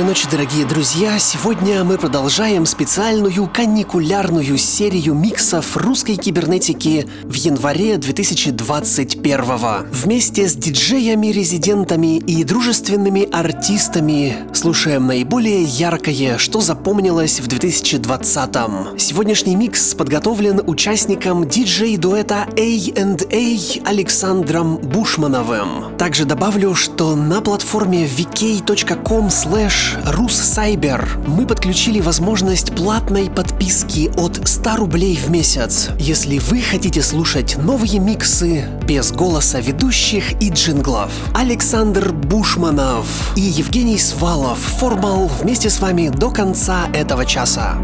Доброй ночи, дорогие друзья! Сегодня мы продолжаем специальную каникулярную серию миксов русской кибернетики в январе 2021 Вместе с диджеями-резидентами и дружественными артистами слушаем наиболее яркое, что запомнилось в 2020 -м. Сегодняшний микс подготовлен участником диджей-дуэта A&A Александром Бушмановым. Также добавлю, что на платформе vk.com slash Руссайбер мы подключили возможность платной подписки от 100 рублей в месяц, если вы хотите слушать новые миксы без голоса ведущих и джинглов. Александр Бушманов и Евгений Свалов формал вместе с вами до конца этого часа.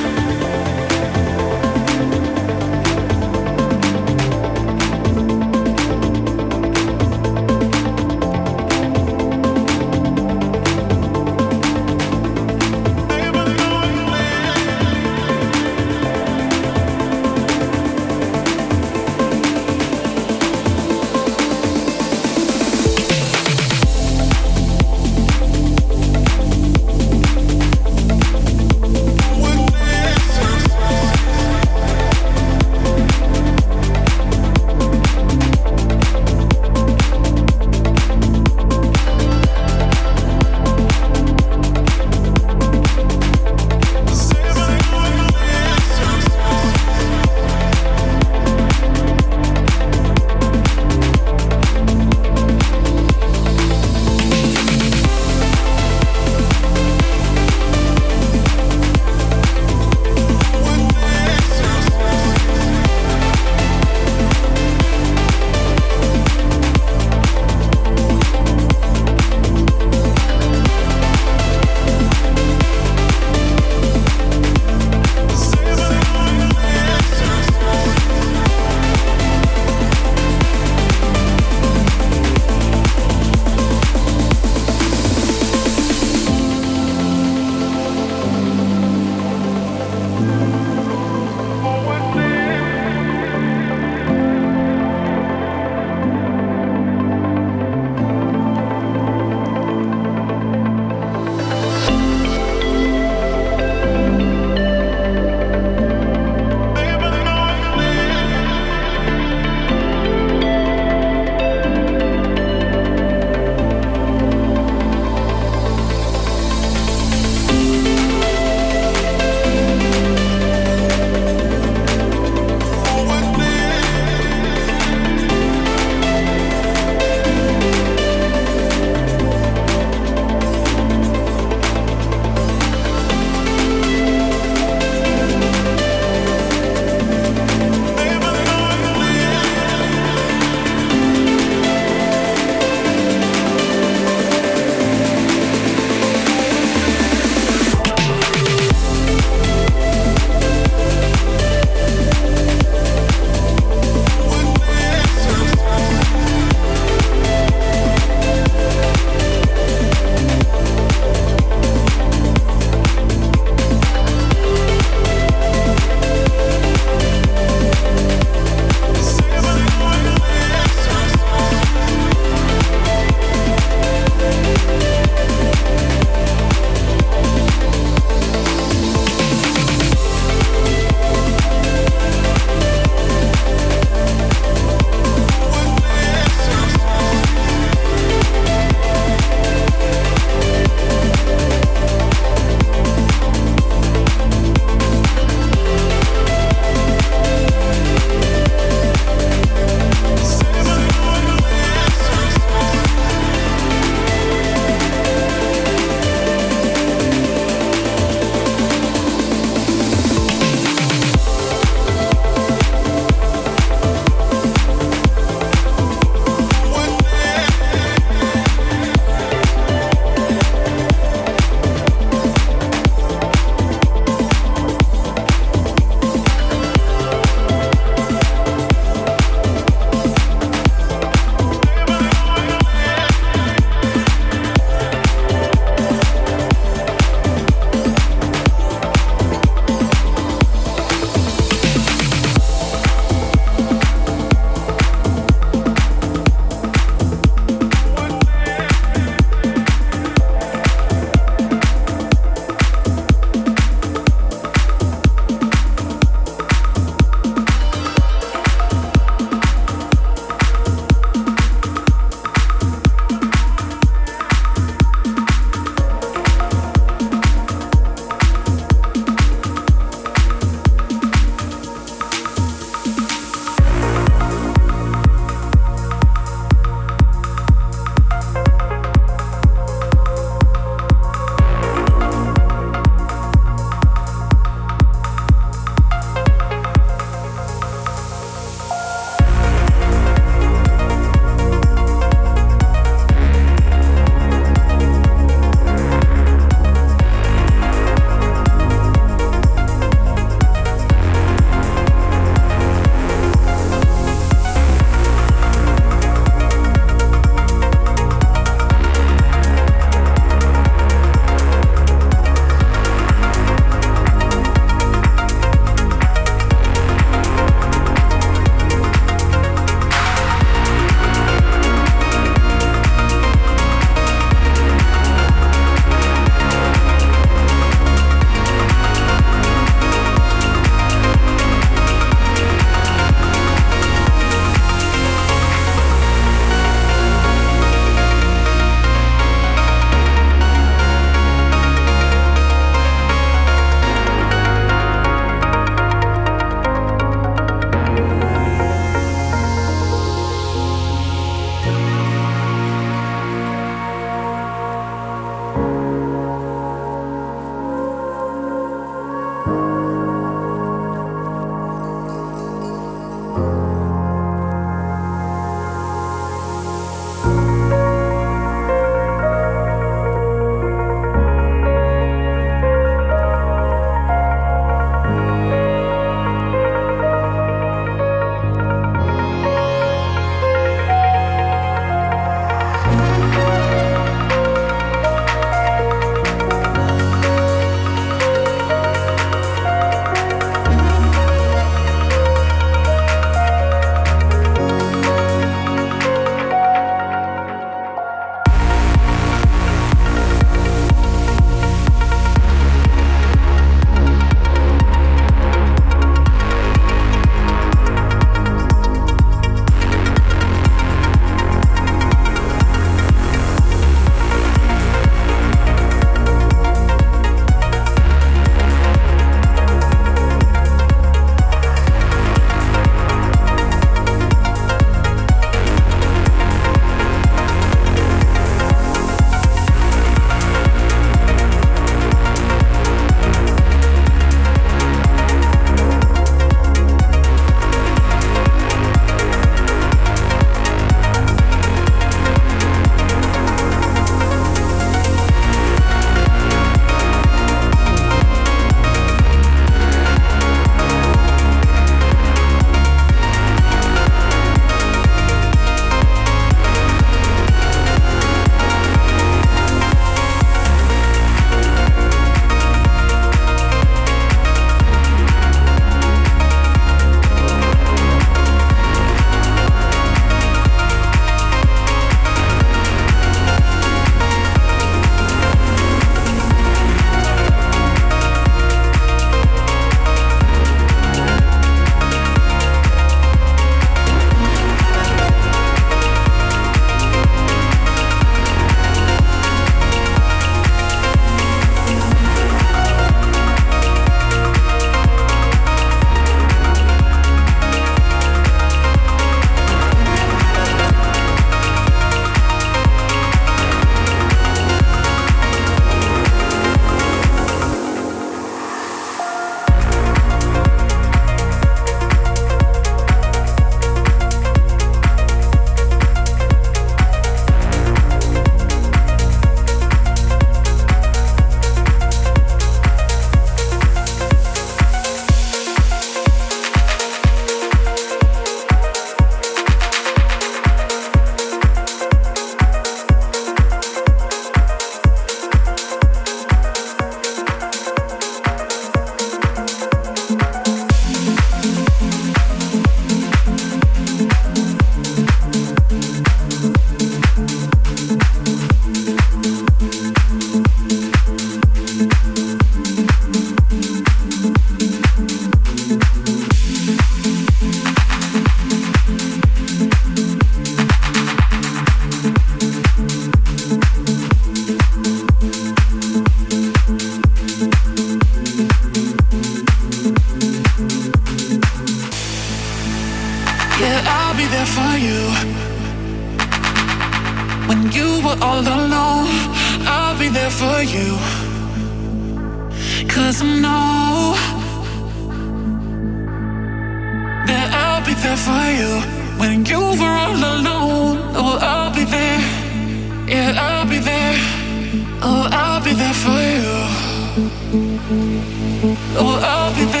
Oh, I'll be there.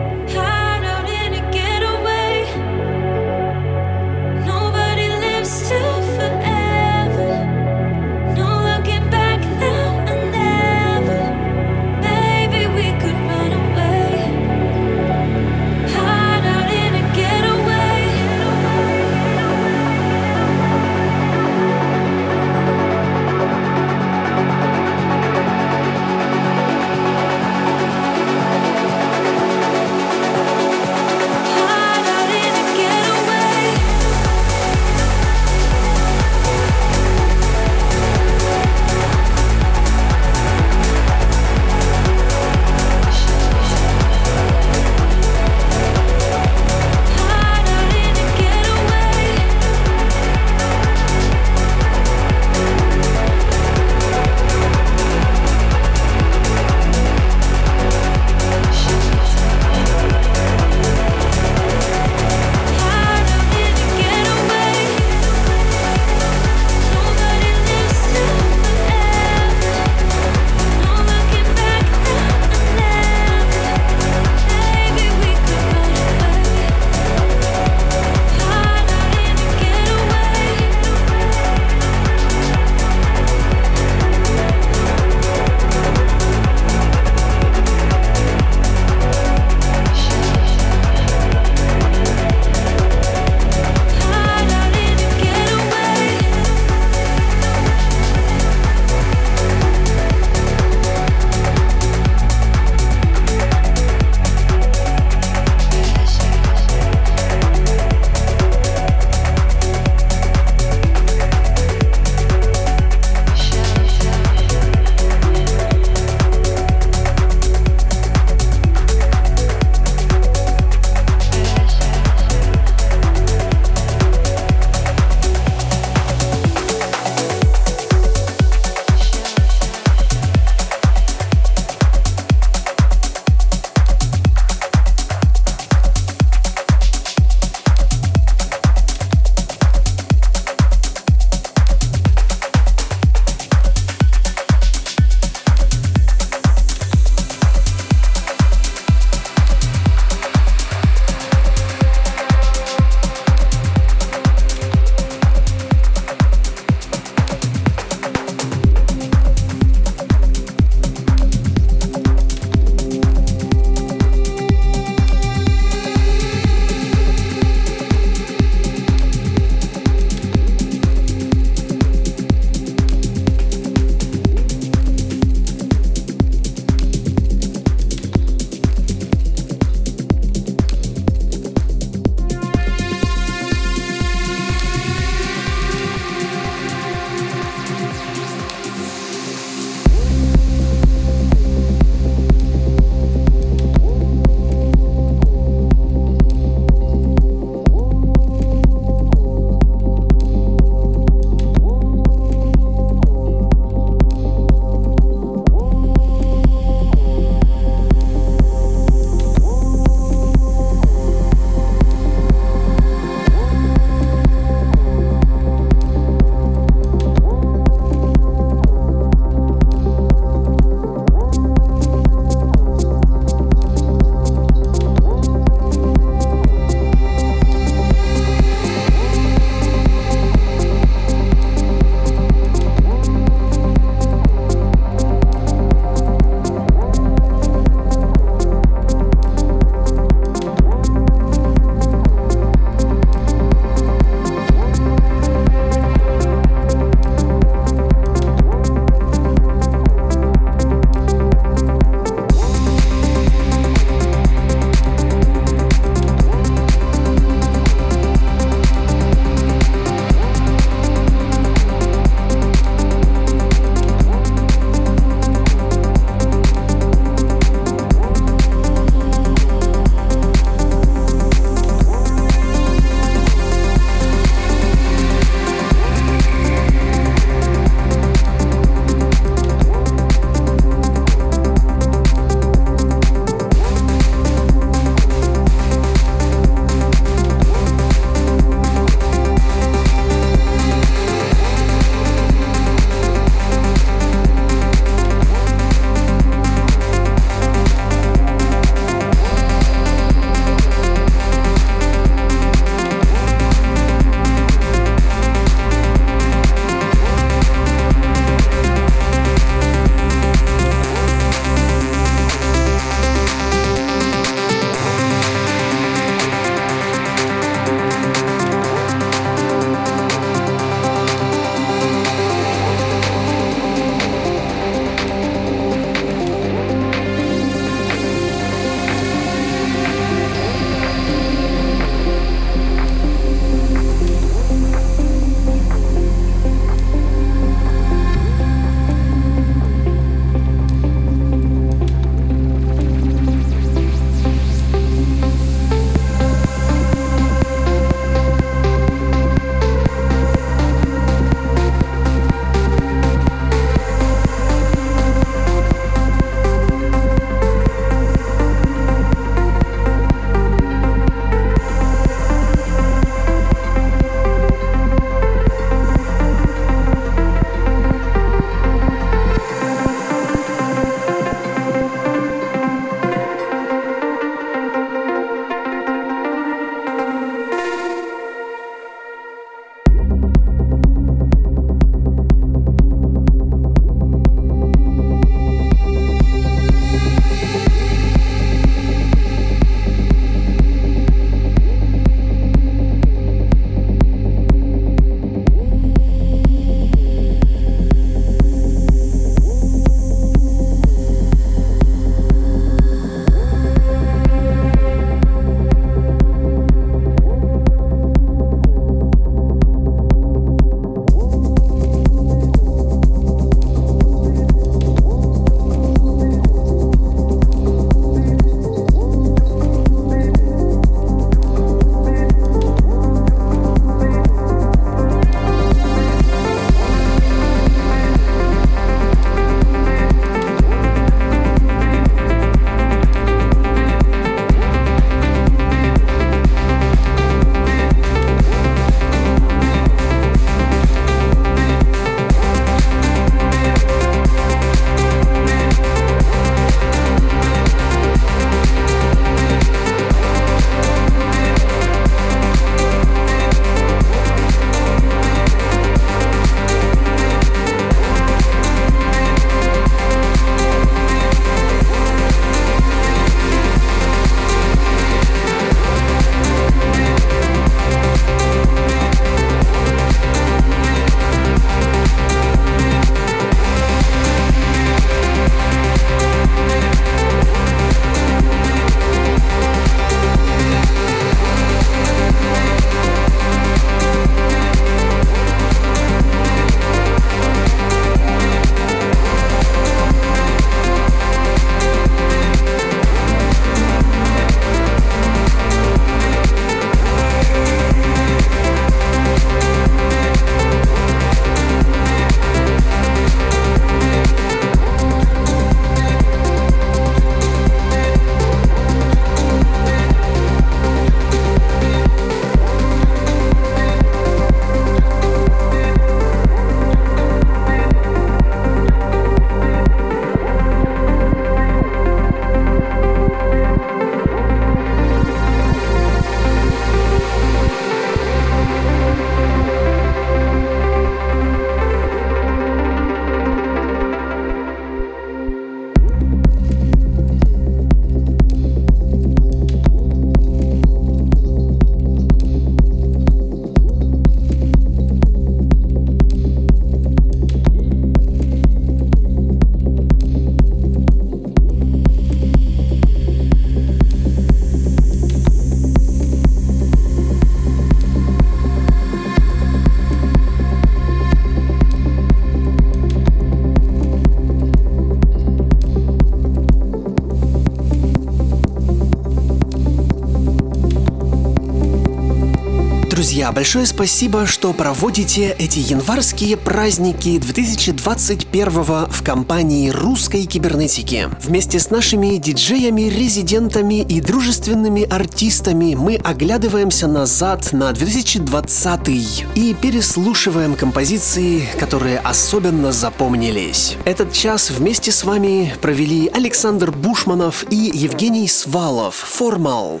Друзья, большое спасибо, что проводите эти январские праздники 2021 в компании русской кибернетики. Вместе с нашими диджеями, резидентами и дружественными артистами мы оглядываемся назад на 2020 и переслушиваем композиции, которые особенно запомнились. Этот час вместе с вами провели Александр Бушманов и Евгений Свалов. Формал.